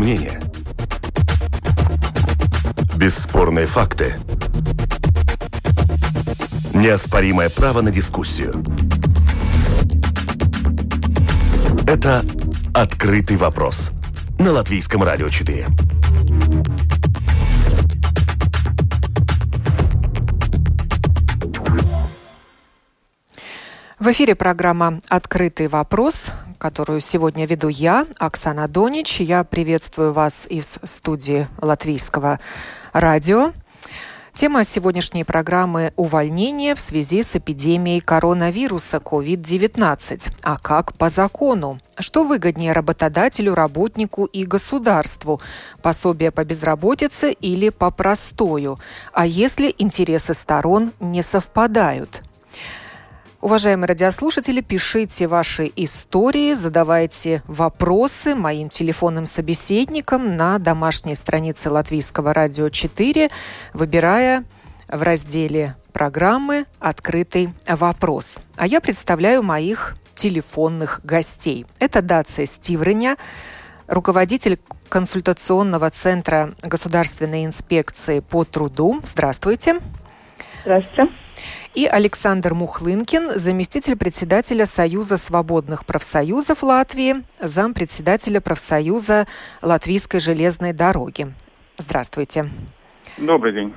мнение. Бесспорные факты. Неоспоримое право на дискуссию. Это «Открытый вопрос» на Латвийском радио 4. В эфире программа «Открытый вопрос», которую сегодня веду я, Оксана Донич. Я приветствую вас из студии Латвийского радио. Тема сегодняшней программы – увольнение в связи с эпидемией коронавируса COVID-19. А как по закону? Что выгоднее работодателю, работнику и государству? Пособие по безработице или по простою? А если интересы сторон не совпадают – Уважаемые радиослушатели, пишите ваши истории, задавайте вопросы моим телефонным собеседникам на домашней странице Латвийского радио 4, выбирая в разделе программы «Открытый вопрос». А я представляю моих телефонных гостей. Это Дация Стивреня, руководитель консультационного центра Государственной инспекции по труду. Здравствуйте. Здравствуйте и Александр Мухлынкин, заместитель председателя Союза свободных профсоюзов Латвии, зампредседателя профсоюза Латвийской железной дороги. Здравствуйте. Добрый день.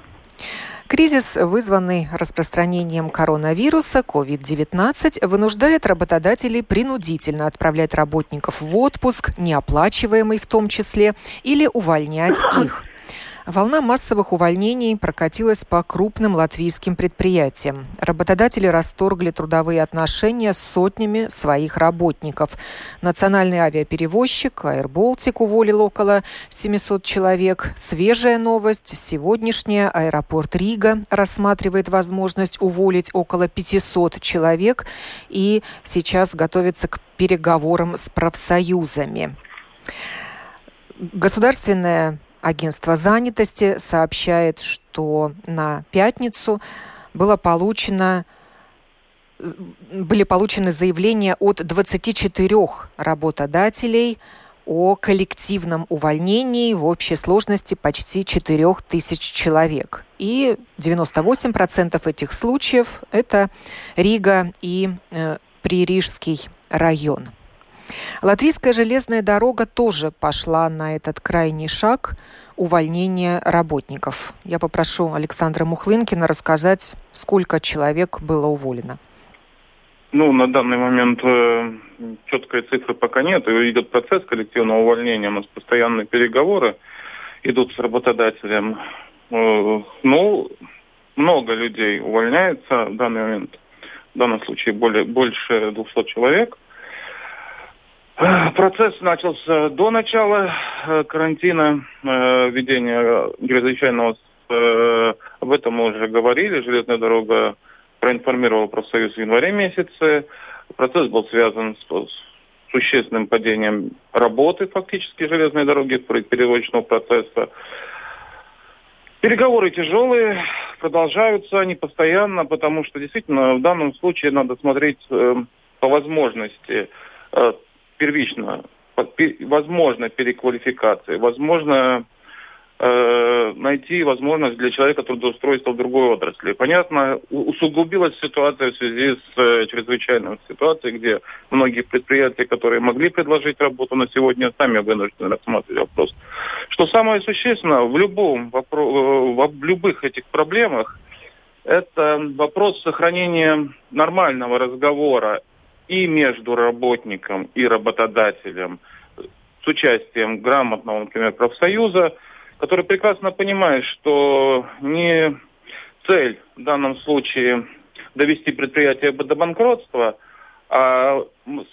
Кризис, вызванный распространением коронавируса COVID-19, вынуждает работодателей принудительно отправлять работников в отпуск, неоплачиваемый в том числе, или увольнять их – Волна массовых увольнений прокатилась по крупным латвийским предприятиям. Работодатели расторгли трудовые отношения с сотнями своих работников. Национальный авиаперевозчик Baltic уволил около 700 человек. Свежая новость. Сегодняшняя аэропорт Рига рассматривает возможность уволить около 500 человек и сейчас готовится к переговорам с профсоюзами. Государственная Агентство занятости сообщает, что на пятницу было получено были получены заявления от 24 работодателей о коллективном увольнении в общей сложности почти 4 тысяч человек. И 98% этих случаев – это Рига и э, Пририжский район. Латвийская железная дорога тоже пошла на этот крайний шаг увольнения работников. Я попрошу Александра Мухлынкина рассказать, сколько человек было уволено. Ну, на данный момент э, четкой цифры пока нет. Идет процесс коллективного увольнения. У нас постоянные переговоры идут с работодателем. Э, ну, много людей увольняется в данный момент. В данном случае более, больше 200 человек. Процесс начался до начала э, карантина, э, введения чрезвычайного. Э, об этом мы уже говорили. Железная дорога проинформировала профсоюз в январе месяце. Процесс был связан с существенным падением работы фактически железной дороги, перевозочного процесса. Переговоры тяжелые, продолжаются они постоянно, потому что действительно в данном случае надо смотреть э, по возможности э, первично возможно переквалификация, возможно э, найти возможность для человека трудоустройства в другой отрасли. Понятно, усугубилась ситуация в связи с э, чрезвычайной ситуацией, где многие предприятия, которые могли предложить работу на сегодня, сами вынуждены рассматривать вопрос. Что самое существенное, в, любом, вопро- в любых этих проблемах, это вопрос сохранения нормального разговора и между работником и работодателем с участием грамотного, например, профсоюза, который прекрасно понимает, что не цель в данном случае довести предприятие до банкротства, а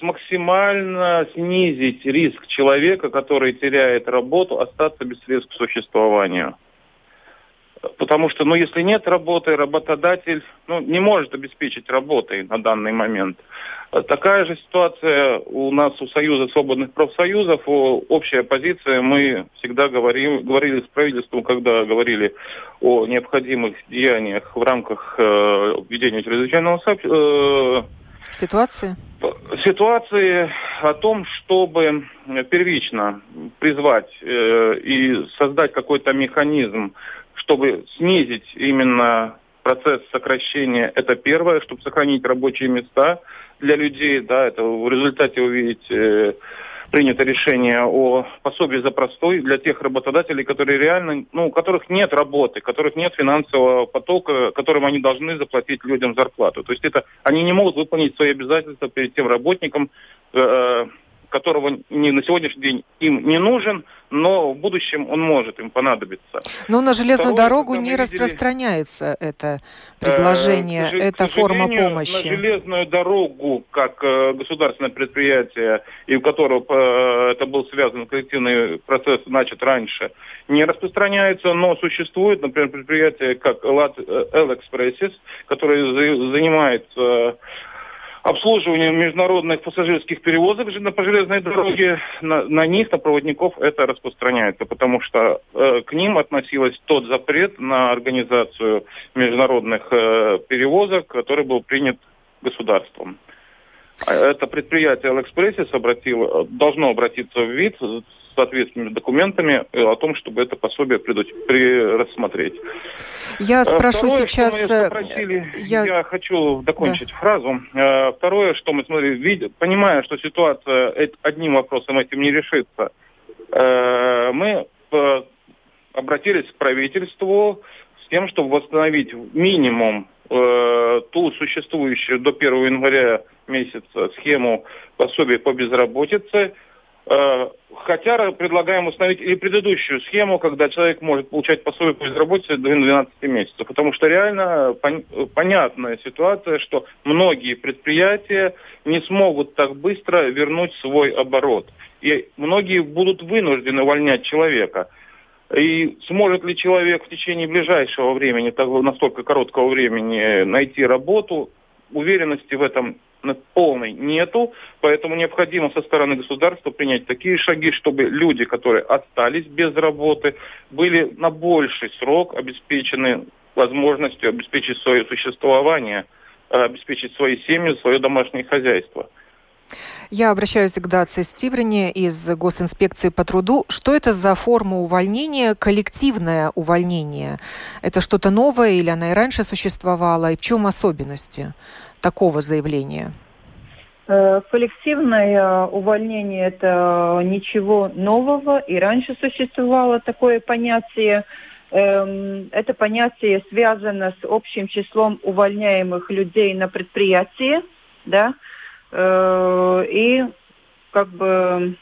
максимально снизить риск человека, который теряет работу, остаться без средств к существованию. Потому что, ну, если нет работы, работодатель ну, не может обеспечить работой на данный момент. Такая же ситуация у нас у Союза свободных профсоюзов. Общая позиция, мы всегда говорим, говорили с правительством, когда говорили о необходимых деяниях в рамках э, введения чрезвычайного э, Ситуации? Ситуации о том, чтобы первично призвать э, и создать какой-то механизм, чтобы снизить именно процесс сокращения, это первое, чтобы сохранить рабочие места для людей, да, это в результате увидеть э, принято решение о пособии за простой для тех работодателей, которые реально, ну, у которых нет работы, у которых нет финансового потока, которым они должны заплатить людям зарплату. То есть это они не могут выполнить свои обязательства перед тем работником, э, которого не, на сегодняшний день им не нужен, но в будущем он может им понадобиться. Но на железную Второе, дорогу не видели, распространяется это предложение, э, эта форма помощи. На железную дорогу, как э, государственное предприятие, и у которого э, это был связан коллективный процесс, начат раньше, не распространяется, но существует, например, предприятие, как Элэкспрессис, которое занимается обслуживанию международных пассажирских перевозок по железной дороге, на, на них, на проводников это распространяется, потому что э, к ним относилось тот запрет на организацию международных э, перевозок, который был принят государством. Это предприятие Алэкспрессис обратило, должно обратиться в ВИД соответственными документами э, о том, чтобы это пособие при, рассмотреть. Я э, спрошу Второе, сейчас... Что мы спросили, э, я... я хочу закончить да. фразу. Второе, что мы смотрели, понимая, что ситуация одним вопросом этим не решится, мы обратились к правительству с тем, чтобы восстановить минимум ту существующую до 1 января месяца схему пособия по безработице, Э, хотя предлагаем установить и предыдущую схему, когда человек может получать пособие по безработице до 12 месяцев. Потому что реально пон- понятная ситуация, что многие предприятия не смогут так быстро вернуть свой оборот. И многие будут вынуждены увольнять человека. И сможет ли человек в течение ближайшего времени, настолько короткого времени, найти работу, уверенности в этом полной нету, поэтому необходимо со стороны государства принять такие шаги, чтобы люди, которые остались без работы, были на больший срок обеспечены возможностью обеспечить свое существование, э, обеспечить свои семьи, свое домашнее хозяйство. Я обращаюсь к Дации Стиврене из Госинспекции по труду. Что это за форма увольнения, коллективное увольнение? Это что-то новое или она и раньше существовала? И в чем особенности такого заявления? Э, коллективное увольнение – это ничего нового, и раньше существовало такое понятие. Эм, это понятие связано с общим числом увольняемых людей на предприятии, да, э, и как бы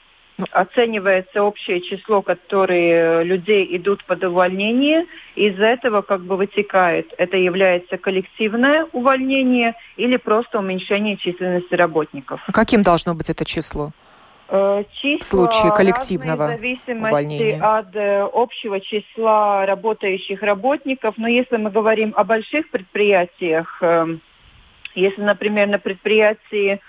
оценивается общее число, которые людей идут под увольнение, из этого как бы вытекает, это является коллективное увольнение или просто уменьшение численности работников. А каким должно быть это число? Э, числа в случае коллективного в зависимости увольнения. от э, общего числа работающих работников. Но если мы говорим о больших предприятиях, если, например, на предприятии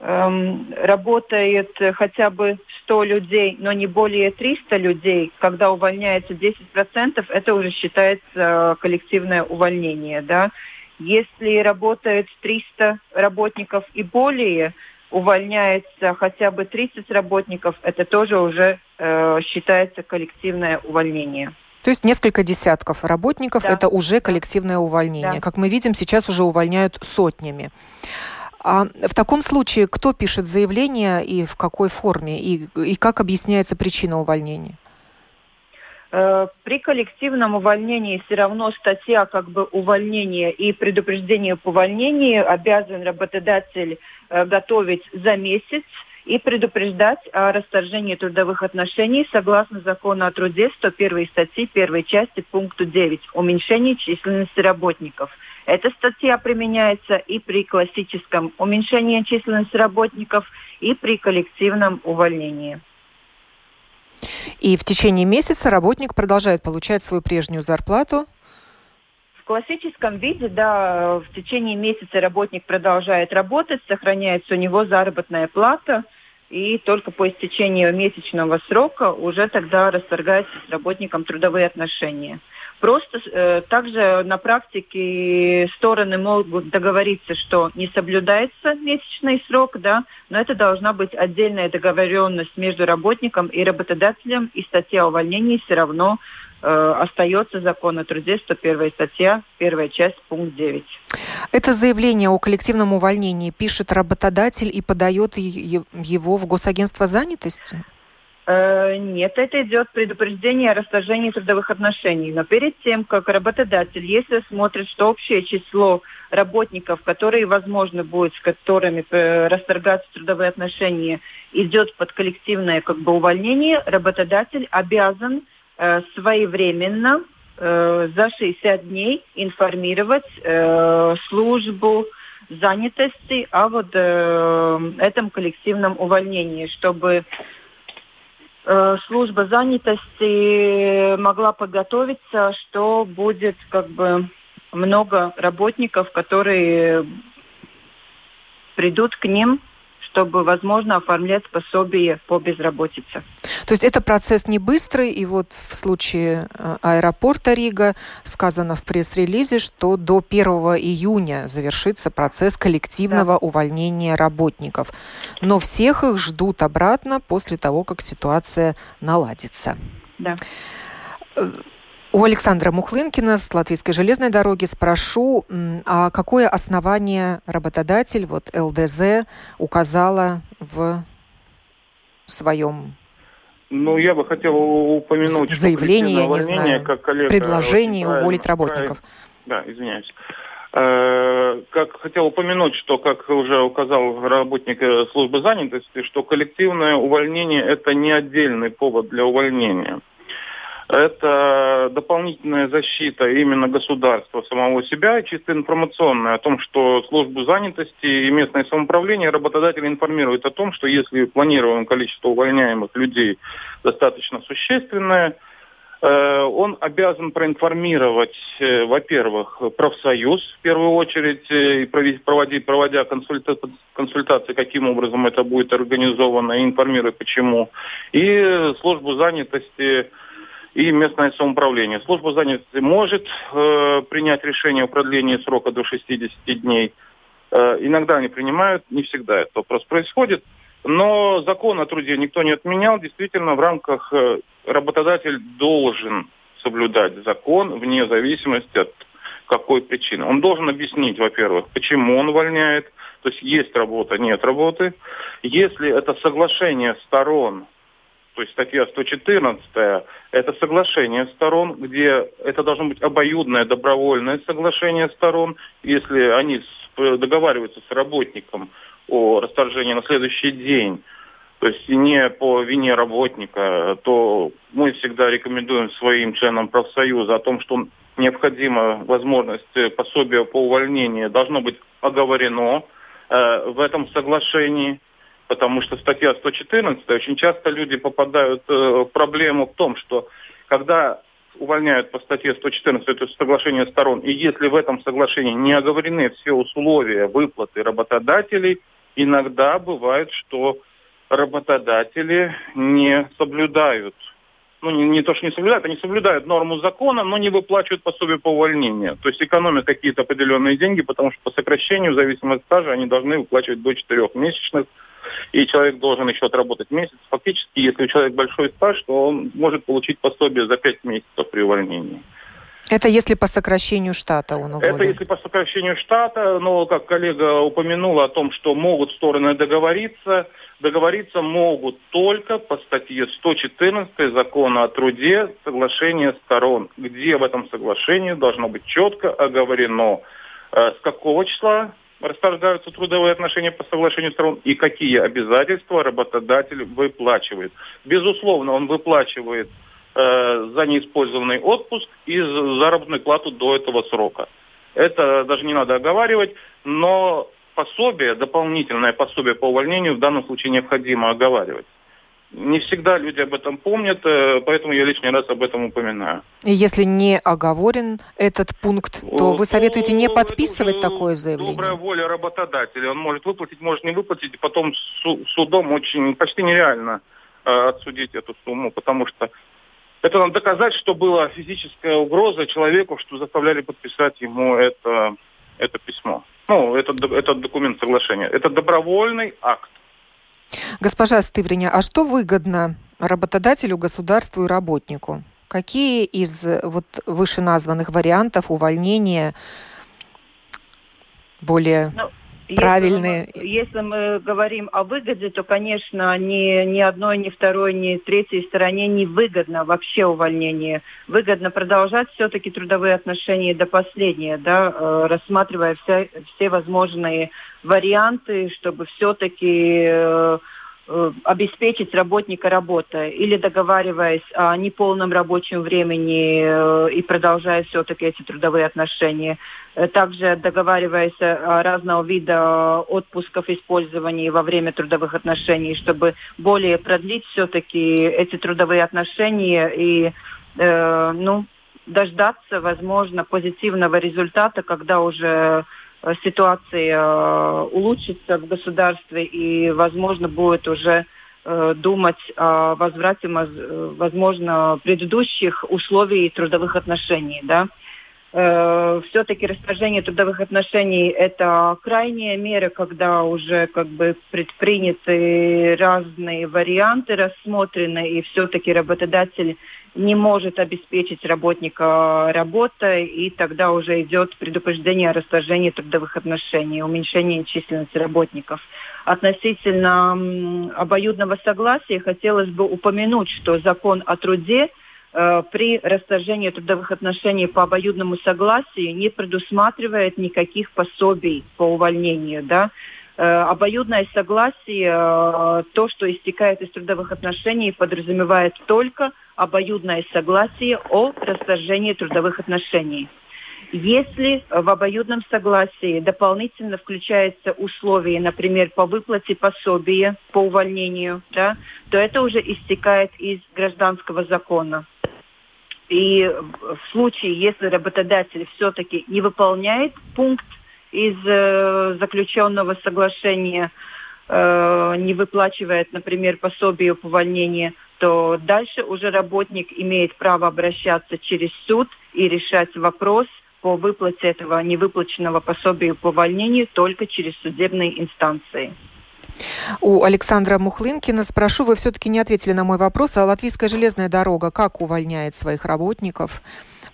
эм, работает хотя бы 100 людей, но не более 300 людей, когда увольняется 10%, это уже считается э, коллективное увольнение. Да? Если работает 300 работников и более, увольняется хотя бы 30 работников, это тоже уже э, считается коллективное увольнение. То есть несколько десятков работников да. это уже коллективное увольнение. Да. Как мы видим, сейчас уже увольняют сотнями. А в таком случае кто пишет заявление и в какой форме, и, и как объясняется причина увольнения? Э, при коллективном увольнении все равно статья как бы увольнения и предупреждение по увольнению обязан работодатель э, готовить за месяц и предупреждать о расторжении трудовых отношений согласно закону о труде 101 статьи 1 части пункту 9 уменьшение численности работников – эта статья применяется и при классическом уменьшении численности работников, и при коллективном увольнении. И в течение месяца работник продолжает получать свою прежнюю зарплату? В классическом виде, да, в течение месяца работник продолжает работать, сохраняется у него заработная плата, и только по истечению месячного срока уже тогда расторгаются с работником трудовые отношения. Просто э, также на практике стороны могут договориться, что не соблюдается месячный срок, да, но это должна быть отдельная договоренность между работником и работодателем, и статья увольнения все равно э, остается закон о труде, 101 статья, первая часть, пункт 9. Это заявление о коллективном увольнении пишет работодатель и подает его в Госагентство занятости? Э, нет, это идет предупреждение о расторжении трудовых отношений. Но перед тем, как работодатель, если смотрит, что общее число работников, которые, возможно, будет с которыми э, расторгаться трудовые отношения, идет под коллективное как бы, увольнение, работодатель обязан э, своевременно э, за 60 дней информировать э, службу занятости о вот э, этом коллективном увольнении, чтобы служба занятости могла подготовиться, что будет как бы много работников, которые придут к ним чтобы, возможно, оформлять пособие по безработице. То есть это процесс не быстрый, и вот в случае э, аэропорта Рига сказано в пресс-релизе, что до 1 июня завершится процесс коллективного да. увольнения работников. Но всех их ждут обратно после того, как ситуация наладится. Да. У Александра Мухлынкина с Латвийской железной дороги спрошу, а какое основание работодатель, вот ЛДЗ, указала в своем ну, я бы хотел упомянуть, заявление, я не знаю, как коллега предложение уволить работников. Да, извиняюсь. Э, как хотел упомянуть, что, как уже указал работник э, службы занятости, что коллективное увольнение – это не отдельный повод для увольнения. Это дополнительная защита именно государства самого себя, чисто информационная, о том, что службу занятости и местное самоуправление работодатели информируют о том, что если планируемое количество увольняемых людей достаточно существенное, э, он обязан проинформировать, э, во-первых, профсоюз в первую очередь, э, и проводить, проводя консультации, каким образом это будет организовано, и информировать почему, и службу занятости и местное самоуправление. Служба занятости может э, принять решение о продлении срока до 60 дней. Э, иногда они принимают, не всегда это вопрос происходит. Но закон о труде никто не отменял. Действительно, в рамках э, работодатель должен соблюдать закон вне зависимости от какой причины. Он должен объяснить, во-первых, почему он увольняет, то есть есть работа, нет работы. Если это соглашение сторон то есть статья 114 это соглашение сторон, где это должно быть обоюдное добровольное соглашение сторон. Если они договариваются с работником о расторжении на следующий день, то есть не по вине работника, то мы всегда рекомендуем своим членам профсоюза о том, что необходима возможность пособия по увольнению должно быть оговорено э, в этом соглашении потому что статья 114, очень часто люди попадают э, в проблему в том, что когда увольняют по статье 114, это соглашение сторон, и если в этом соглашении не оговорены все условия выплаты работодателей, иногда бывает, что работодатели не соблюдают ну, не, не то, что не соблюдают, они соблюдают норму закона, но не выплачивают пособие по увольнению. То есть экономят какие-то определенные деньги, потому что по сокращению, в зависимости от стажа, они должны выплачивать до четырех месячных и человек должен еще отработать месяц. Фактически, если у человека большой стаж, то он может получить пособие за пять месяцев при увольнении. Это если по сокращению штата он уволен? Это если по сокращению штата, но, как коллега упомянула о том, что могут стороны договориться, договориться могут только по статье 114 закона о труде соглашение сторон, где в этом соглашении должно быть четко оговорено, э, с какого числа расторгаются трудовые отношения по соглашению сторон и какие обязательства работодатель выплачивает. Безусловно, он выплачивает э, за неиспользованный отпуск и заработную плату до этого срока. Это даже не надо оговаривать, но пособие, дополнительное пособие по увольнению в данном случае необходимо оговаривать. Не всегда люди об этом помнят, э, поэтому я лишний раз об этом упоминаю. И если не оговорен этот пункт, то вы советуете не подписывать такое заявление? Добрая воля работодателя. Он может выплатить, может не выплатить, потом судом очень почти нереально э, отсудить эту сумму, потому что Это надо доказать, что была физическая угроза человеку, что заставляли подписать ему это, это письмо. Ну, этот, этот документ соглашения. Это добровольный акт. Госпожа Стывриня, а что выгодно работодателю, государству и работнику? Какие из вот вышеназванных вариантов увольнения более ну, правильные? Если мы, если мы говорим о выгоде, то, конечно, ни, ни одной, ни второй, ни третьей стороне не выгодно вообще увольнение. Выгодно продолжать все-таки трудовые отношения до последнего, да, э, рассматривая все, все возможные варианты, чтобы все-таки э, обеспечить работника работой или договариваясь о неполном рабочем времени э, и продолжая все-таки эти трудовые отношения. Э, также договариваясь о разного вида отпусков использования во время трудовых отношений, чтобы более продлить все-таки эти трудовые отношения и э, ну, дождаться, возможно, позитивного результата, когда уже Э, ситуация э, улучшится в государстве и, возможно, будет уже э, думать о возврате, возможно, предыдущих условий трудовых отношений, да. Все-таки расторжение трудовых отношений – это крайняя мера, когда уже как бы предприняты разные варианты, рассмотрены, и все-таки работодатель не может обеспечить работника работой, и тогда уже идет предупреждение о расторжении трудовых отношений, уменьшении численности работников. Относительно обоюдного согласия хотелось бы упомянуть, что закон о труде э, при расторжении трудовых отношений по обоюдному согласию не предусматривает никаких пособий по увольнению. Да? Э, обоюдное согласие, э, то, что истекает из трудовых отношений, подразумевает только обоюдное согласие о расторжении трудовых отношений. Если в обоюдном согласии дополнительно включается условие, например, по выплате пособия по увольнению, да, то это уже истекает из гражданского закона. И в случае, если работодатель все-таки не выполняет пункт из э, заключенного соглашения, э, не выплачивает, например, пособие по увольнению, то дальше уже работник имеет право обращаться через суд и решать вопрос по выплате этого невыплаченного пособия по увольнению только через судебные инстанции. У Александра Мухлынкина спрошу, вы все-таки не ответили на мой вопрос, а Латвийская железная дорога как увольняет своих работников?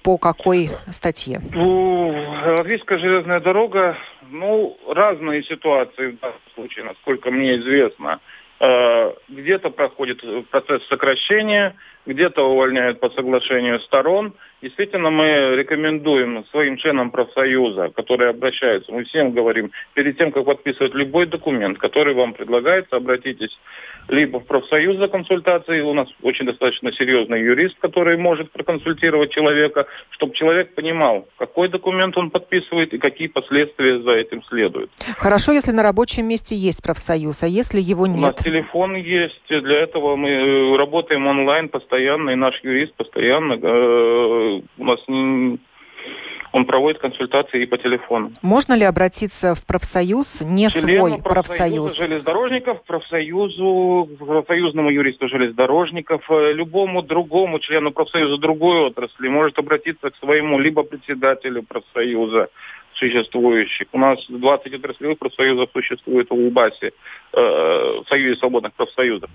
По какой статье? Латвийская железная дорога, ну, разные ситуации в данном случае, насколько мне известно. Э, где-то проходит процесс сокращения, где-то увольняют по соглашению сторон. Действительно, мы рекомендуем своим членам профсоюза, которые обращаются, мы всем говорим, перед тем, как подписывать любой документ, который вам предлагается, обратитесь либо в профсоюз за консультацией, у нас очень достаточно серьезный юрист, который может проконсультировать человека, чтобы человек понимал, какой документ он подписывает и какие последствия за этим следуют. Хорошо, если на рабочем месте есть профсоюз, а если его нет? У нас телефон есть, для этого мы э, работаем онлайн постоянно, и наш юрист постоянно э, у нас он проводит консультации и по телефону. Можно ли обратиться в профсоюз, не Члену свой профсоюз? железнодорожников, профсоюзу, профсоюзному юристу железнодорожников, э, любому другому члену профсоюза другой отрасли может обратиться к своему либо председателю профсоюза существующих. У нас 20 отраслевых профсоюзов существует в УБАСе, э, в Союзе свободных профсоюзов.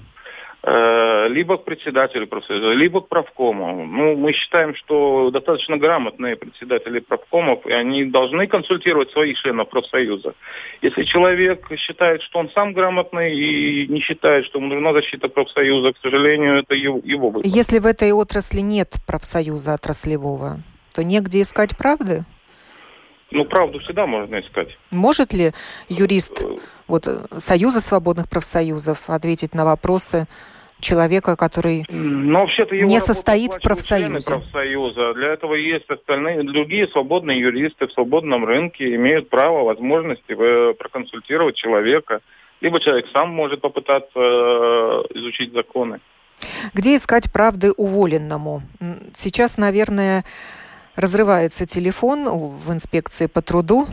Э, либо к председателю профсоюза, либо к правкому. Ну, мы считаем, что достаточно грамотные председатели правкомов, и они должны консультировать своих членов профсоюза. Если человек считает, что он сам грамотный и не считает, что ему нужна защита профсоюза, к сожалению, это его, его выбор. Если в этой отрасли нет профсоюза отраслевого, то негде искать правды? Ну, правду всегда можно искать. Может ли юрист э, вот, Союза свободных профсоюзов ответить на вопросы человека, который Но вообще-то его не состоит в профсоюзе. профсоюза. Для этого есть остальные, другие свободные юристы в свободном рынке имеют право, возможности э, проконсультировать человека. Либо человек сам может попытаться э, изучить законы. Где искать правды уволенному? Сейчас, наверное, разрывается телефон в инспекции по труду.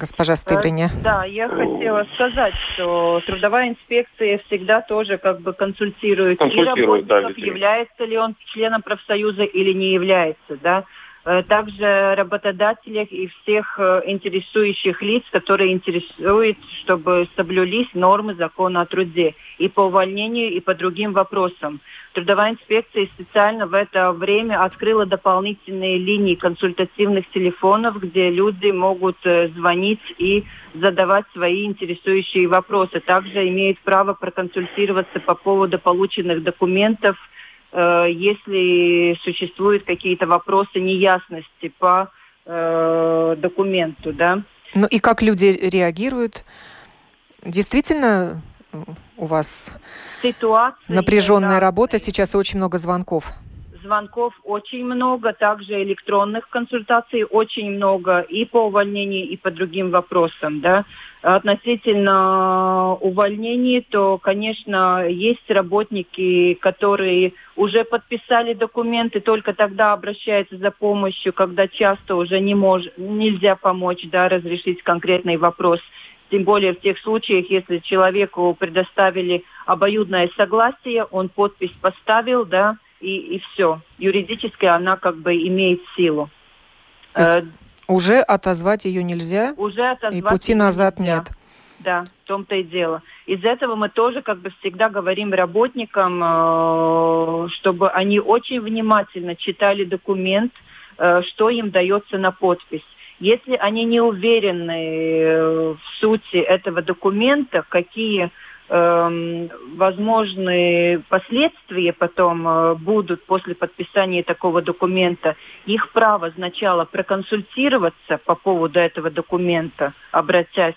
Госпожа Стыврине. Да, я хотела сказать, что трудовая инспекция всегда тоже как бы консультирует, консультирует и работников, да, является ли он членом профсоюза или не является, да. Э, также работодателей и всех э, интересующих лиц, которые интересуют, чтобы соблюлись нормы закона о труде и по увольнению, и по другим вопросам. Трудовая инспекция специально в это время открыла дополнительные линии консультативных телефонов, где люди могут э, звонить и задавать свои интересующие вопросы. Также имеют право проконсультироваться по поводу полученных документов – если существуют какие-то вопросы неясности по э, документу, да. Ну и как люди реагируют? Действительно у вас Ситуация, напряженная да. работа, сейчас очень много звонков звонков очень много, также электронных консультаций очень много и по увольнению, и по другим вопросам. Да. Относительно увольнений, то, конечно, есть работники, которые уже подписали документы, только тогда обращаются за помощью, когда часто уже не мож, нельзя помочь, да, разрешить конкретный вопрос тем более в тех случаях, если человеку предоставили обоюдное согласие, он подпись поставил, да, и, и все. Юридически она как бы имеет силу. Э, уже отозвать ее нельзя? Уже отозвать И пути назад нельзя. нет? Да, в том-то и дело. Из этого мы тоже как бы всегда говорим работникам, э, чтобы они очень внимательно читали документ, э, что им дается на подпись. Если они не уверены в сути этого документа, какие возможные последствия потом э, будут после подписания такого документа, их право сначала проконсультироваться по поводу этого документа, обратясь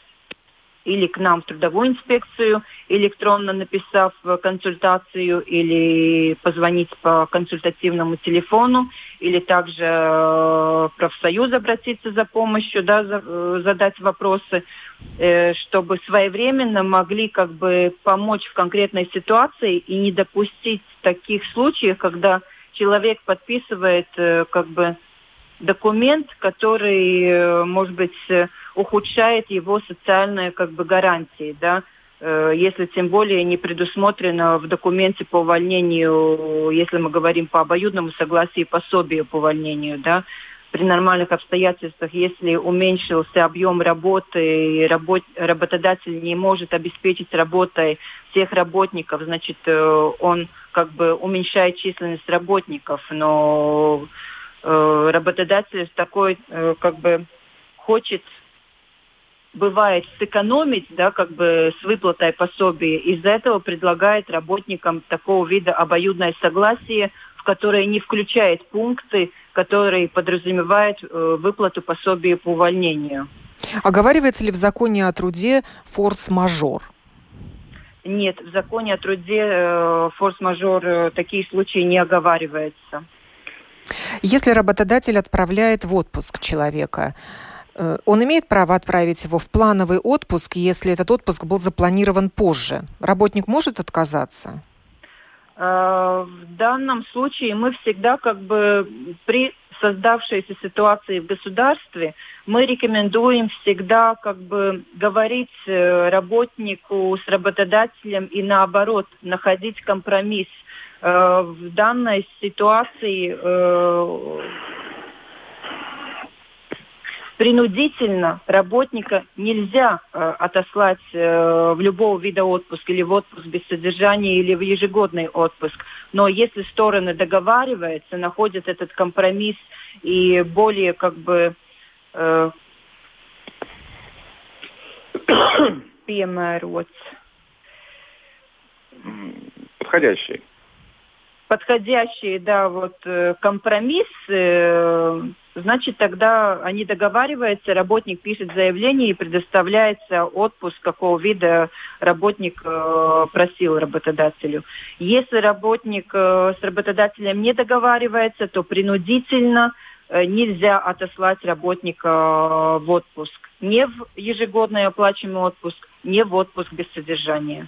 или к нам в трудовую инспекцию, электронно написав консультацию, или позвонить по консультативному телефону, или также в э, профсоюз обратиться за помощью, да, за, э, задать вопросы, э, чтобы своевременно могли как бы помочь в конкретной ситуации и не допустить таких случаев, когда человек подписывает как бы документ, который, может быть, ухудшает его социальные как бы гарантии, да, э, если тем более не предусмотрено в документе по увольнению, если мы говорим по обоюдному согласию пособию по увольнению, да, при нормальных обстоятельствах, если уменьшился объем работы, работ, работодатель не может обеспечить работой всех работников, значит, э, он как бы уменьшает численность работников, но э, работодатель такой как бы хочет бывает сэкономить, да, как бы с выплатой пособия. Из-за этого предлагает работникам такого вида обоюдное согласие, в которое не включает пункты, которые подразумевают э, выплату пособия по увольнению. Оговаривается ли в законе о труде форс-мажор? Нет, в законе о труде э, форс-мажор э, такие случаи не оговариваются. Если работодатель отправляет в отпуск человека, он имеет право отправить его в плановый отпуск, если этот отпуск был запланирован позже. Работник может отказаться? Э, в данном случае мы всегда как бы при создавшейся ситуации в государстве, мы рекомендуем всегда как бы говорить э, работнику с работодателем и наоборот находить компромисс. В данной ситуации принудительно работника нельзя э, отослать э, в любого вида отпуск или в отпуск без содержания или в ежегодный отпуск. Но если стороны договариваются, находят этот компромисс и более как бы э, Подходящий подходящий, да, вот э, компромисс, э, значит, тогда они договариваются, работник пишет заявление и предоставляется отпуск, какого вида работник э, просил работодателю. Если работник с работодателем не договаривается, то принудительно нельзя отослать работника в отпуск. Не в ежегодный оплачиваемый отпуск, не в отпуск без содержания.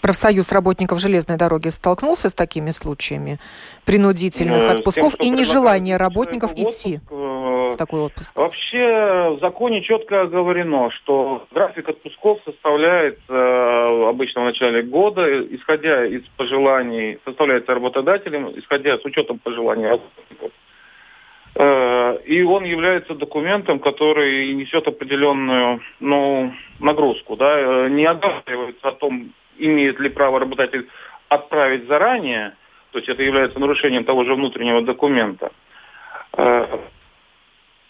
Профсоюз работников железной дороги столкнулся с такими случаями принудительных отпусков тем, и нежелания работников идти? Отпуск, э, в такой отпуск? Вообще в законе четко оговорено, что график отпусков составляется э, обычно в начале года, исходя из пожеланий, составляется работодателем, исходя с учетом пожеланий работников. Э, и он является документом, который несет определенную ну, нагрузку. Да? Э, не оговаривается о том, имеет ли право работодатель отправить заранее, то есть это является нарушением того же внутреннего документа. Э,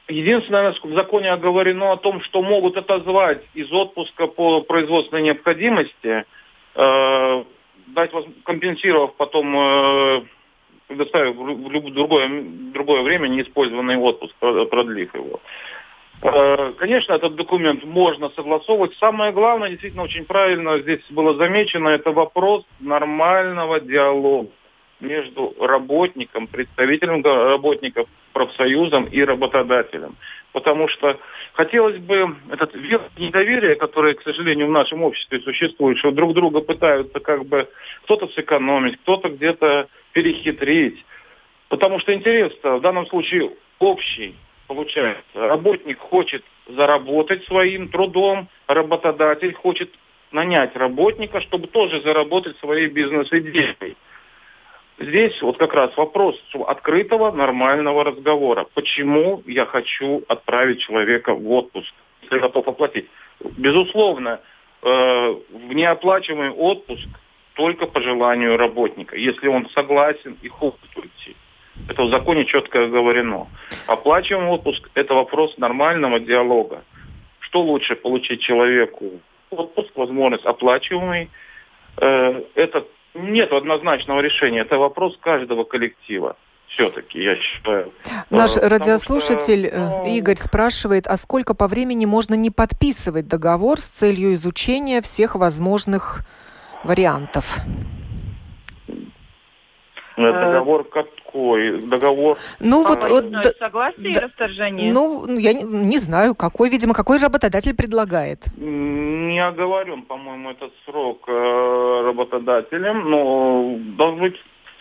единственное, в законе оговорено о том, что могут отозвать из отпуска по производственной необходимости, э, дать, компенсировав потом, э, предоставив в другое, другое время неиспользованный отпуск, продлив его. Конечно, этот документ можно согласовывать. Самое главное, действительно очень правильно здесь было замечено, это вопрос нормального диалога между работником, представителем работников, профсоюзом и работодателем. Потому что хотелось бы этот вес недоверия, которое, к сожалению, в нашем обществе существует, что друг друга пытаются как бы кто-то сэкономить, кто-то где-то перехитрить. Потому что интерес в данном случае общий получается. Работник хочет заработать своим трудом, работодатель хочет нанять работника, чтобы тоже заработать своей бизнес-идеей. Здесь вот как раз вопрос открытого нормального разговора. Почему я хочу отправить человека в отпуск, если готов оплатить? Безусловно, э, в неоплачиваемый отпуск только по желанию работника, если он согласен и хочет уйти. Это в законе четко оговорено. Оплачиваемый отпуск – это вопрос нормального диалога. Что лучше получить человеку? Отпуск, возможность оплачиваемый. Э, это нет однозначного решения. Это вопрос каждого коллектива. Все-таки, я считаю. Наш Потому радиослушатель что, э, ну... Игорь спрашивает, а сколько по времени можно не подписывать договор с целью изучения всех возможных вариантов? Э, договор какой? Договор... Ну вот... вот согласие да, и расторжение? Ну, я не, не знаю, какой, видимо, какой работодатель предлагает. Не оговорен, по-моему, этот срок э, работодателем, но должен быть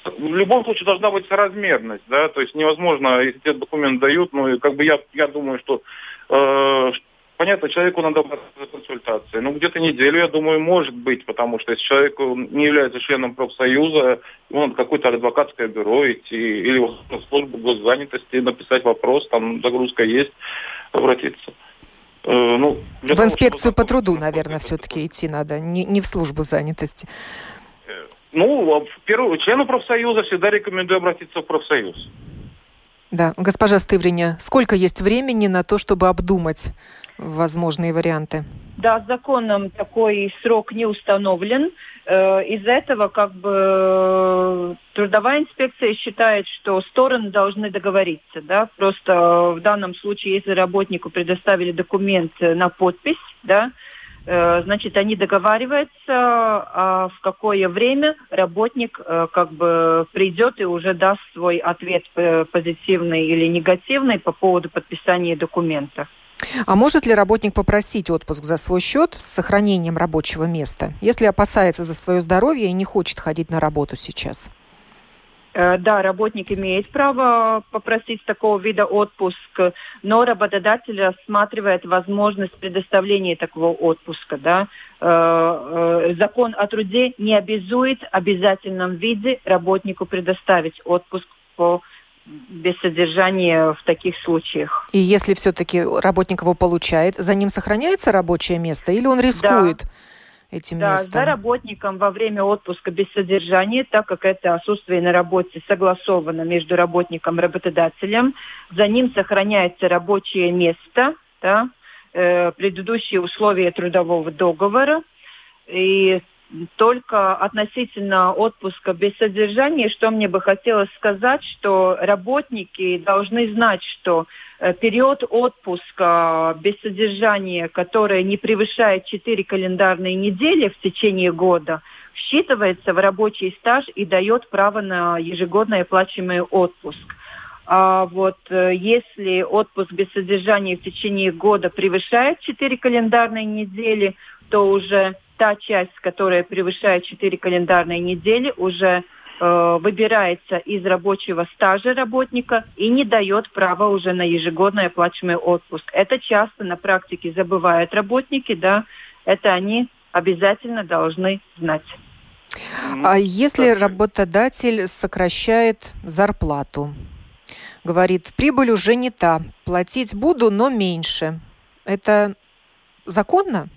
в любом случае должна быть соразмерность, да, то есть невозможно, если тебе документ дают, ну, как бы я, я думаю, что э, Понятно, человеку надо за консультацией. Ну, где-то неделю, я думаю, может быть, потому что если человек не является членом профсоюза, ему надо какое-то адвокатское бюро идти или в службу госзанятости написать вопрос, там загрузка есть, обратиться. Э, ну, в того, инспекцию по труду, наверное, все-таки идти надо, не, не в службу занятости. Э, ну, первую, члену профсоюза всегда рекомендую обратиться в профсоюз. Да, госпожа Стывриня, сколько есть времени на то, чтобы обдумать возможные варианты? Да, законом такой срок не установлен. Э, из-за этого как бы трудовая инспекция считает, что стороны должны договориться. Да? Просто в данном случае, если работнику предоставили документ на подпись, да, э, значит, они договариваются, а в какое время работник э, как бы придет и уже даст свой ответ позитивный или негативный по поводу подписания документа. А может ли работник попросить отпуск за свой счет с сохранением рабочего места, если опасается за свое здоровье и не хочет ходить на работу сейчас? Э, да, работник имеет право попросить такого вида отпуск, но работодатель рассматривает возможность предоставления такого отпуска. Да. Э, э, закон о труде не обязует в обязательном виде работнику предоставить отпуск по без содержания в таких случаях. И если все-таки работник его получает, за ним сохраняется рабочее место или он рискует? Да этим да, местом? за работником во время отпуска без содержания, так как это отсутствие на работе согласовано между работником и работодателем, за ним сохраняется рабочее место, да, э, предыдущие условия трудового договора, и только относительно отпуска без содержания, что мне бы хотелось сказать, что работники должны знать, что э, период отпуска без содержания, который не превышает 4 календарные недели в течение года, считывается в рабочий стаж и дает право на ежегодный оплачиваемый отпуск. А вот э, если отпуск без содержания в течение года превышает 4 календарные недели, то уже та часть, которая превышает 4 календарные недели, уже э, выбирается из рабочего стажа работника и не дает права уже на ежегодный оплачиваемый отпуск. Это часто на практике забывают работники, да, это они обязательно должны знать. А если работодатель сокращает зарплату, говорит, прибыль уже не та, платить буду, но меньше, это законно?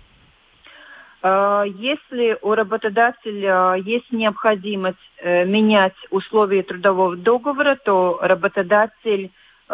А, если у работодателя есть необходимость э, менять условия трудового договора, то работодатель э,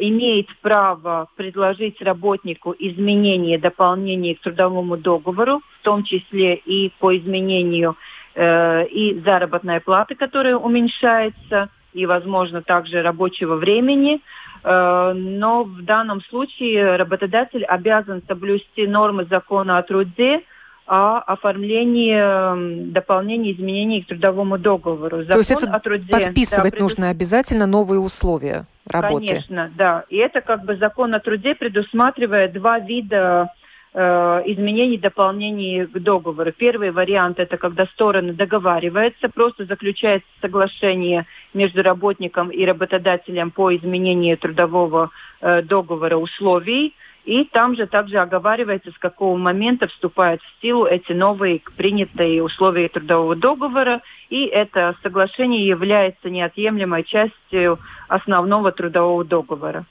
имеет право предложить работнику изменения, дополнения к трудовому договору, в том числе и по изменению э, и заработной платы, которая уменьшается, и, возможно, также рабочего времени. Но в данном случае работодатель обязан соблюсти нормы закона о труде, о оформлении дополнений, изменений к трудовому договору. Закон То есть это о труде, подписывать да, предус... нужно обязательно новые условия работы? Конечно, да. И это как бы закон о труде предусматривает два вида э, изменений, дополнений к договору. Первый вариант это когда стороны договариваются, просто заключается соглашение между работником и работодателем по изменению трудового э, договора условий. И там же также оговаривается, с какого момента вступают в силу эти новые принятые условия трудового договора. И это соглашение является неотъемлемой частью основного трудового договора.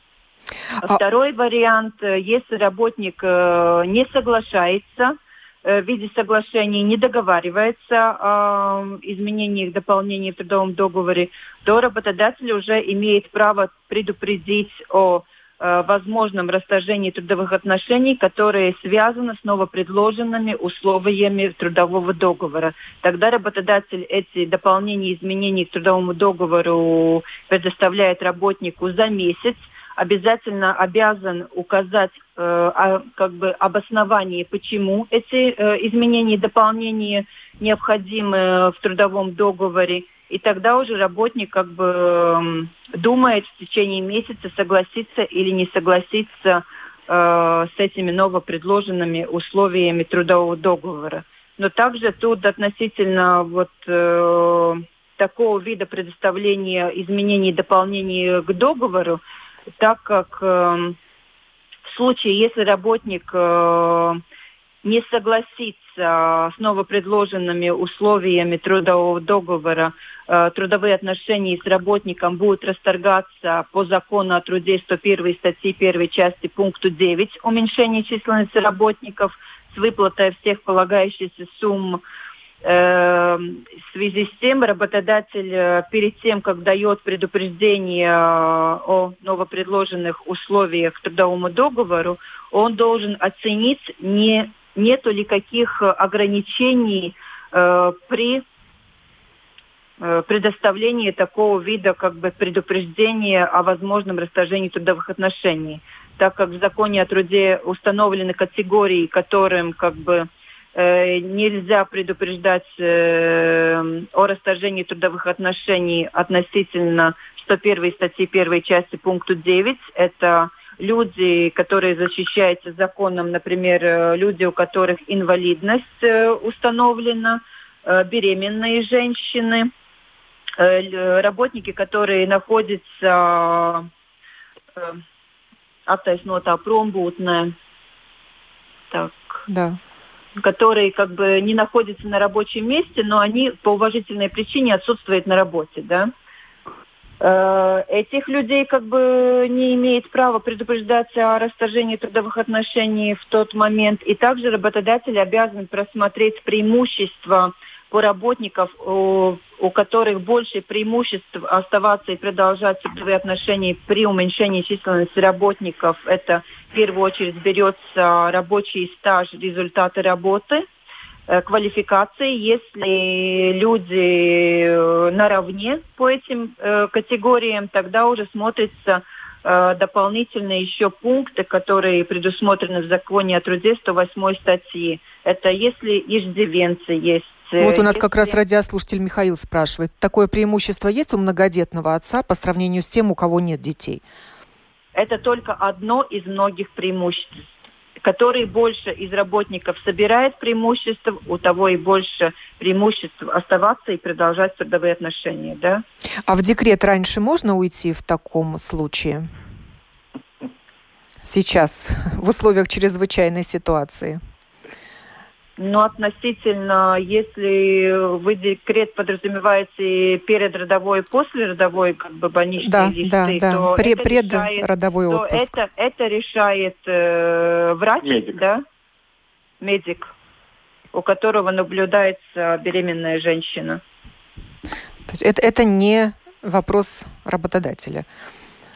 А... Второй вариант, э, если работник э, не соглашается э, в виде соглашения, не договаривается о изменениях, дополнениях в трудовом договоре, то работодатель уже имеет право предупредить о возможном расторжении трудовых отношений, которые связаны с новопредложенными условиями трудового договора. Тогда работодатель эти дополнения и изменения к трудовому договору предоставляет работнику за месяц, обязательно обязан указать э, как бы обоснование, почему эти э, изменения и дополнения необходимы в трудовом договоре. И тогда уже работник как бы думает в течение месяца, согласиться или не согласиться э, с этими новопредложенными условиями трудового договора. Но также тут относительно вот э, такого вида предоставления изменений и дополнений к договору, так как э, в случае, если работник э, не согласится с новопредложенными условиями трудового договора, э, трудовые отношения с работником будут расторгаться по закону о труде 101 статьи 1 части пункту 9 уменьшение численности работников с выплатой всех полагающихся сумм. Э, в связи с тем работодатель э, перед тем, как дает предупреждение о новопредложенных условиях к трудовому договору, он должен оценить, не нету ли каких э, ограничений э, при э, предоставлении такого вида как бы предупреждения о возможном расторжении трудовых отношений, так как в законе о труде установлены категории, которым как бы э, нельзя предупреждать э, о расторжении трудовых отношений относительно 101 статьи 1 части пункту 9. Это люди, которые защищаются законом, например, э, люди, у которых инвалидность э, установлена, э, беременные женщины, работники, которые находятся attaisnotā prombūtnē, так, да. которые как бы не находятся на рабочем месте, но они по уважительной причине отсутствуют на работе, да. Э, этих людей как бы не имеет права предупреждать о расторжении трудовых отношений в тот момент. И также работодатель обязан просмотреть преимущества по работников, у, у которых больше преимуществ оставаться и продолжать трудовые отношения при уменьшении численности работников. Это в первую очередь берется рабочий стаж, результаты работы – квалификации, если люди э, наравне по этим э, категориям, тогда уже смотрится дополнительные еще пункты, которые предусмотрены в законе о труде 108 статьи. Это если иждивенцы есть. Вот у нас если... как раз радиослушатель Михаил спрашивает, такое преимущество есть у многодетного отца по сравнению с тем, у кого нет детей? Это только одно из многих преимуществ который больше из работников собирает преимуществ, у того и больше преимуществ оставаться и продолжать трудовые отношения, да. А в декрет раньше можно уйти в таком случае? Сейчас, в условиях чрезвычайной ситуации? Но относительно, если вы декрет подразумеваете перед родовой и после родовой как бы больничной да, листы, да, да. то Пре- это решает, отпуск. То это, это решает э, врач, Медик. да, медик, у которого наблюдается беременная женщина. То есть это, это не вопрос работодателя.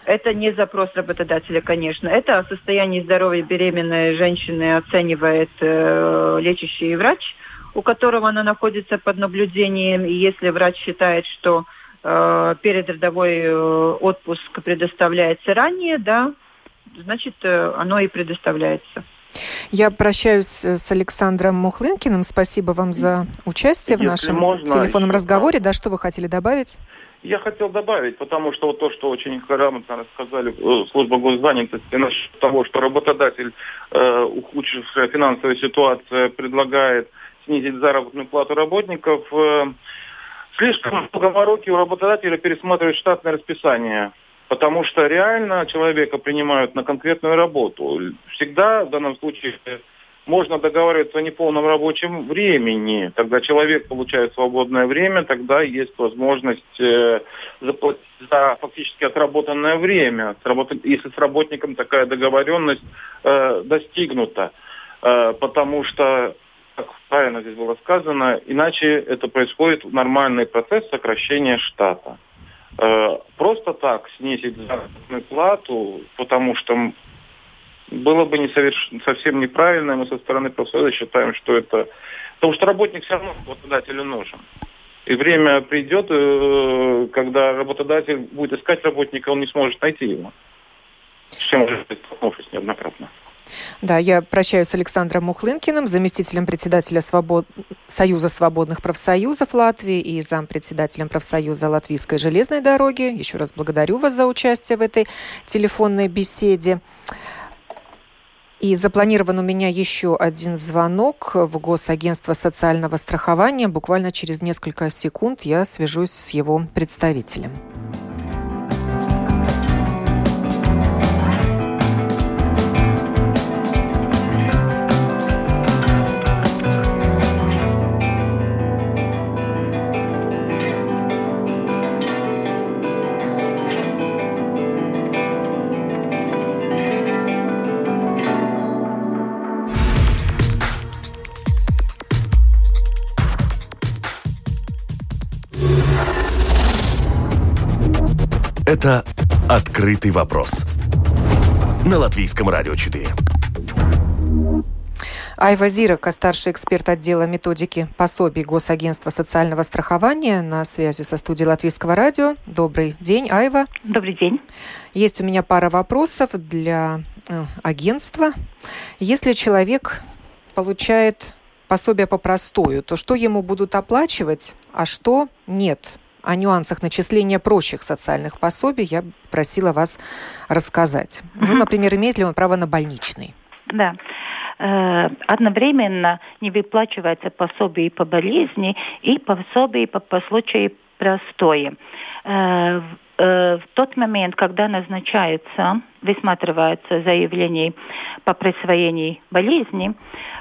Это не запрос работодателя, конечно. Это о состоянии здоровья беременной женщины оценивает э, лечащий врач, у которого она находится под наблюдением. И если врач считает, что э, передродовой э, отпуск предоставляется ранее, да, значит, э, оно и предоставляется. Я прощаюсь с Александром Мухлынкиным. Спасибо вам за участие Если в нашем можно, телефонном разговоре. Да, что вы хотели добавить? Я хотел добавить, потому что вот то, что очень грамотно рассказали э, служба госзанятости насчет того, что работодатель, э, ухудшившая финансовая ситуация, предлагает снизить заработную плату работников. Э, слишком много мороки у работодателя пересматривать штатное расписание. Потому что реально человека принимают на конкретную работу. Всегда в данном случае можно договариваться о неполном рабочем времени. Тогда человек получает свободное время, тогда есть возможность э, заплатить за фактически отработанное время, если с работником такая договоренность э, достигнута. Э, потому что, как правильно здесь было сказано, иначе это происходит нормальный процесс сокращения штата. Просто так снизить заработную плату, потому что было бы не соверш... совсем неправильно. Мы со стороны профсоюза считаем, что это... Потому что работник все равно работодателю нужен. И время придет, э, когда работодатель будет искать работника, он не сможет найти его. С чем уже столкнувшись неоднократно. Да, я прощаюсь с Александром Мухлынкиным, заместителем председателя Свобод... Союза свободных профсоюзов Латвии и зампредседателем профсоюза Латвийской железной дороги. Еще раз благодарю вас за участие в этой телефонной беседе. И запланирован у меня еще один звонок в Госагентство социального страхования. Буквально через несколько секунд я свяжусь с его представителем. Это «Открытый вопрос» на Латвийском радио 4. Айва Зирака, старший эксперт отдела методики пособий Госагентства социального страхования, на связи со студией Латвийского радио. Добрый день, Айва. Добрый день. Есть у меня пара вопросов для э, агентства. Если человек получает пособие по простою, то что ему будут оплачивать, а что нет? О нюансах начисления прочих социальных пособий я просила вас рассказать. Ну, например, имеет ли он право на больничный? Да. Э, Одновременно не выплачивается пособие по болезни и пособие по, по случаю простоя. Э, в- э, В тот момент, когда назначается, высматривается заявление по присвоению болезни,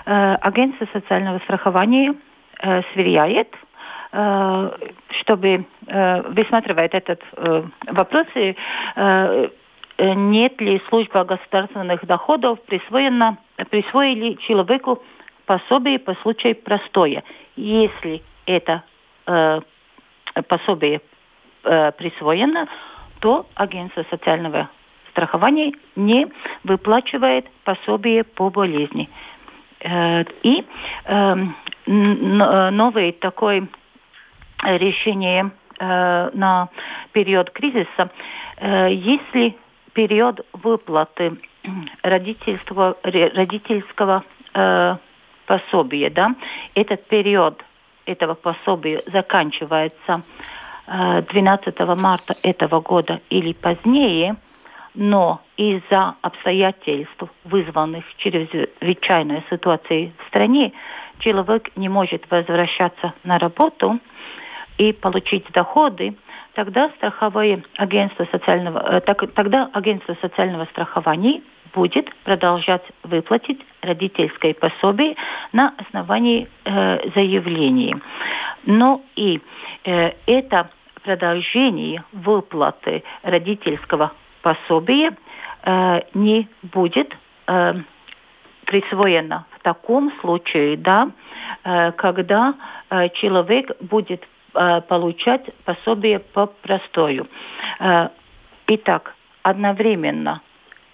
э, агентство социального страхования сверяет, чтобы э, высматривает этот э, вопрос, и, э, э, нет ли служба государственных доходов присвоена, присвоили человеку пособие по случаю простоя. Если это э, пособие э, присвоено, то агентство социального страхования не выплачивает пособие по болезни. Э, И э, н- новый такой решение э, на период кризиса, э, если период выплаты родительского, родительского э, пособия, да, этот период этого пособия заканчивается э, 12 марта этого года или позднее, но из-за обстоятельств, вызванных чрезвычайной ситуацией в стране, человек не может возвращаться на работу и получить доходы, тогда страховое агентство социального, э, так, тогда агентство социального страхования будет продолжать выплатить родительское пособие на основании э, заявлений. Но и э, это продолжение выплаты родительского пособия э, не будет э, присвоено в таком случае, да, э, когда э, человек будет получать пособие по простою. Э, итак, одновременно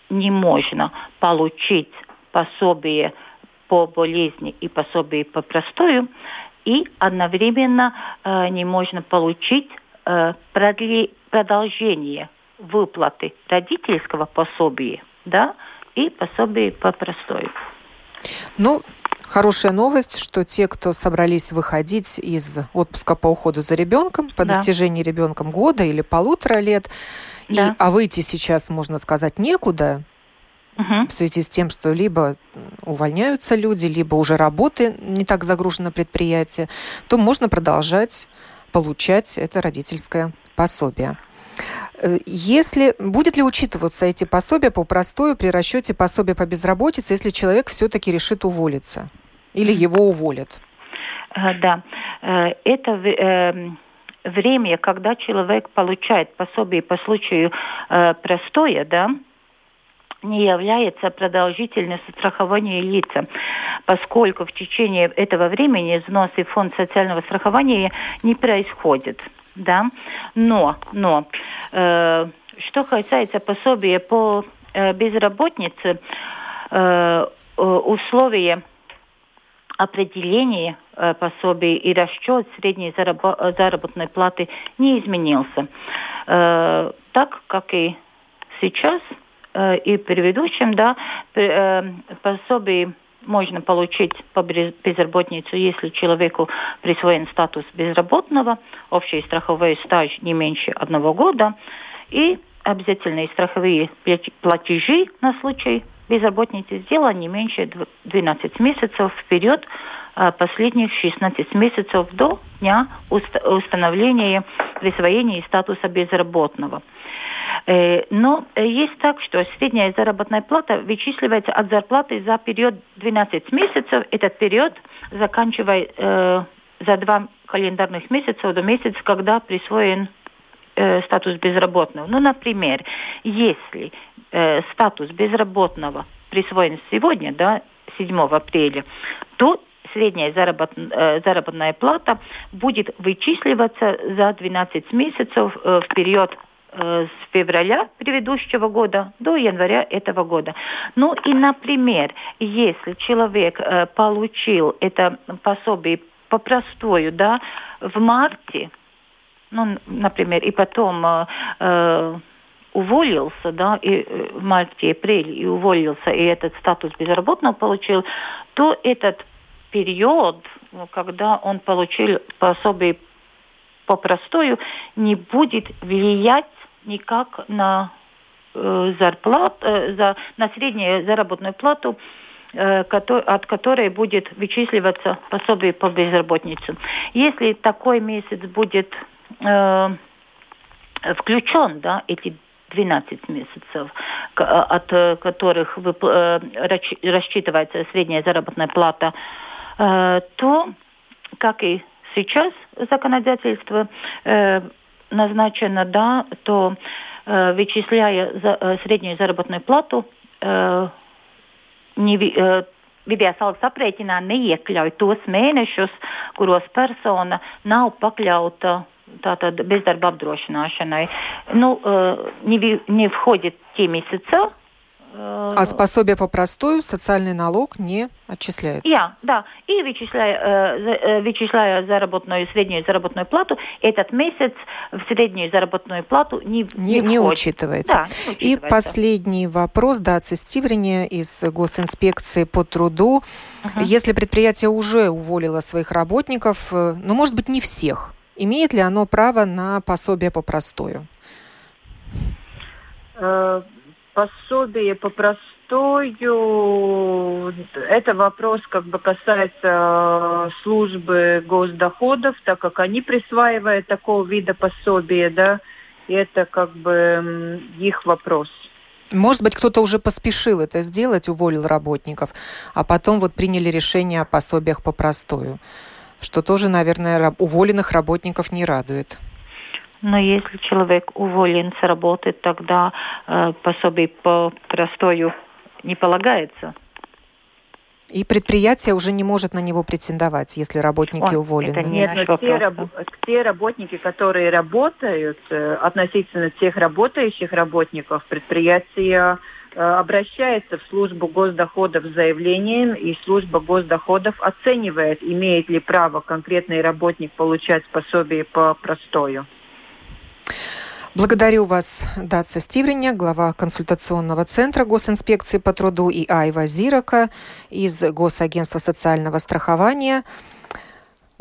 не можно получить пособие по болезни и пособие по простою, и одновременно э, не можно получить э, продолжение выплаты родительского пособия, да, и пособие по простою. Ну, Хорошая новость, что те, кто собрались выходить из отпуска по уходу за ребенком по да. достижении ребенком года или полутора лет, да. и, а выйти сейчас, можно сказать, некуда, угу. в связи с тем, что либо увольняются люди, либо уже работы не так загружено предприятие, то можно продолжать получать это родительское пособие. Э, если будет ли учитываться эти пособия по простою при расчете пособия по безработице, если человек все-таки решит уволиться или его уволят? Э, да, э, это время, когда человек получает пособие по случаю простоя, да, не является продолжительностью страхования лица, поскольку в течение этого времени взносы в фонд социального страхования не происходят да, но, но, э, что касается пособия по э, безработице, э, условия определения э, пособий и расчет средней заработной платы не изменился. Э, так как и сейчас, э, и предыдущем, да, э, пособие можно получить по безработнице, если человеку присвоен статус безработного, общий страховой стаж не меньше одного года и обязательные страховые платежи на случай безработницы сделано не меньше 12 месяцев вперед а последних 16 месяцев до дня установления присвоения статуса безработного. Э, но есть так, что средняя заработная плата вычисливается от зарплаты за период 12 месяцев. Этот период заканчивается э, за два календарных месяца до месяца, когда присвоен э, статус безработного. Ну, например, если э, статус безработного присвоен сегодня, да, 7 апреля, то средняя заработ, э, заработная плата будет вычисливаться за 12 месяцев э, в период Э, с февраля предыдущего года до января этого года. Ну и, например, если человек э, получил это пособие по простою, да, в марте, ну, например, и потом э, э уволился, да, и в марте, апреле, и уволился, и этот статус безработного получил, то этот период, когда он получил пособие по простою, не будет влиять никак на э, зарплат, э, за, на среднюю заработную плату, э, от которой будет вычисливаться пособие по безработице. Если такой месяц будет э, включен, да, эти 12 месяцев, от которых рассчитывается средняя заработная плата, то, как и сейчас законодательство назначено, да, то э, вычисляя э, среднюю заработную плату, э, не, э, vidējās algas aprēķinā neiekļauj tos mēnešus, kuros persona nav pakļauta tātad bezdarba apdrošināšanai. Nu, не, не входит те месяца, а пособие по простую социальный налог не отчисляется? Я, да. И вычисляя, вычисляя заработную, среднюю заработную плату, этот месяц в среднюю заработную плату не, не, не, не учитывается. Да, не учитывается. И последний вопрос, да, Стиврине из госинспекции по труду. Угу. Если предприятие уже уволило своих работников, э, ну, может быть, не всех, имеет ли оно право на пособие по простую? пособие по простою, это вопрос как бы касается службы госдоходов, так как они присваивают такого вида пособия, да, и это как бы их вопрос. Может быть, кто-то уже поспешил это сделать, уволил работников, а потом вот приняли решение о пособиях по простою, что тоже, наверное, уволенных работников не радует. Но если человек уволен с работы, тогда э, пособие по простою не полагается. И предприятие уже не может на него претендовать, если работники Ой, уволены. Это не Нет, но те, раб, те работники, которые работают, э, относительно тех работающих работников, предприятия обращается в службу госдоходов с заявлением, и служба госдоходов оценивает, имеет ли право конкретный работник получать пособие по простою. Благодарю вас, Даца Стивриня, глава консультационного центра Госинспекции по труду, и Айва Зирака из Госагентства социального страхования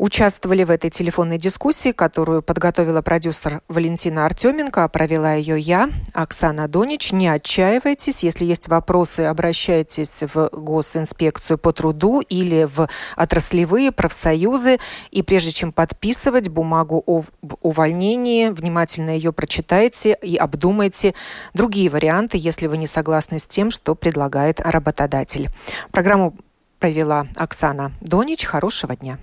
участвовали в этой телефонной дискуссии, которую подготовила продюсер Валентина Артеменко, а провела ее я, Оксана Донич. Не отчаивайтесь, если есть вопросы, обращайтесь в Госинспекцию по труду или в отраслевые профсоюзы. И прежде чем подписывать бумагу о увольнении, внимательно ее прочитайте и обдумайте другие варианты, если вы не согласны с тем, что предлагает работодатель. Программу провела Оксана Донич. Хорошего дня.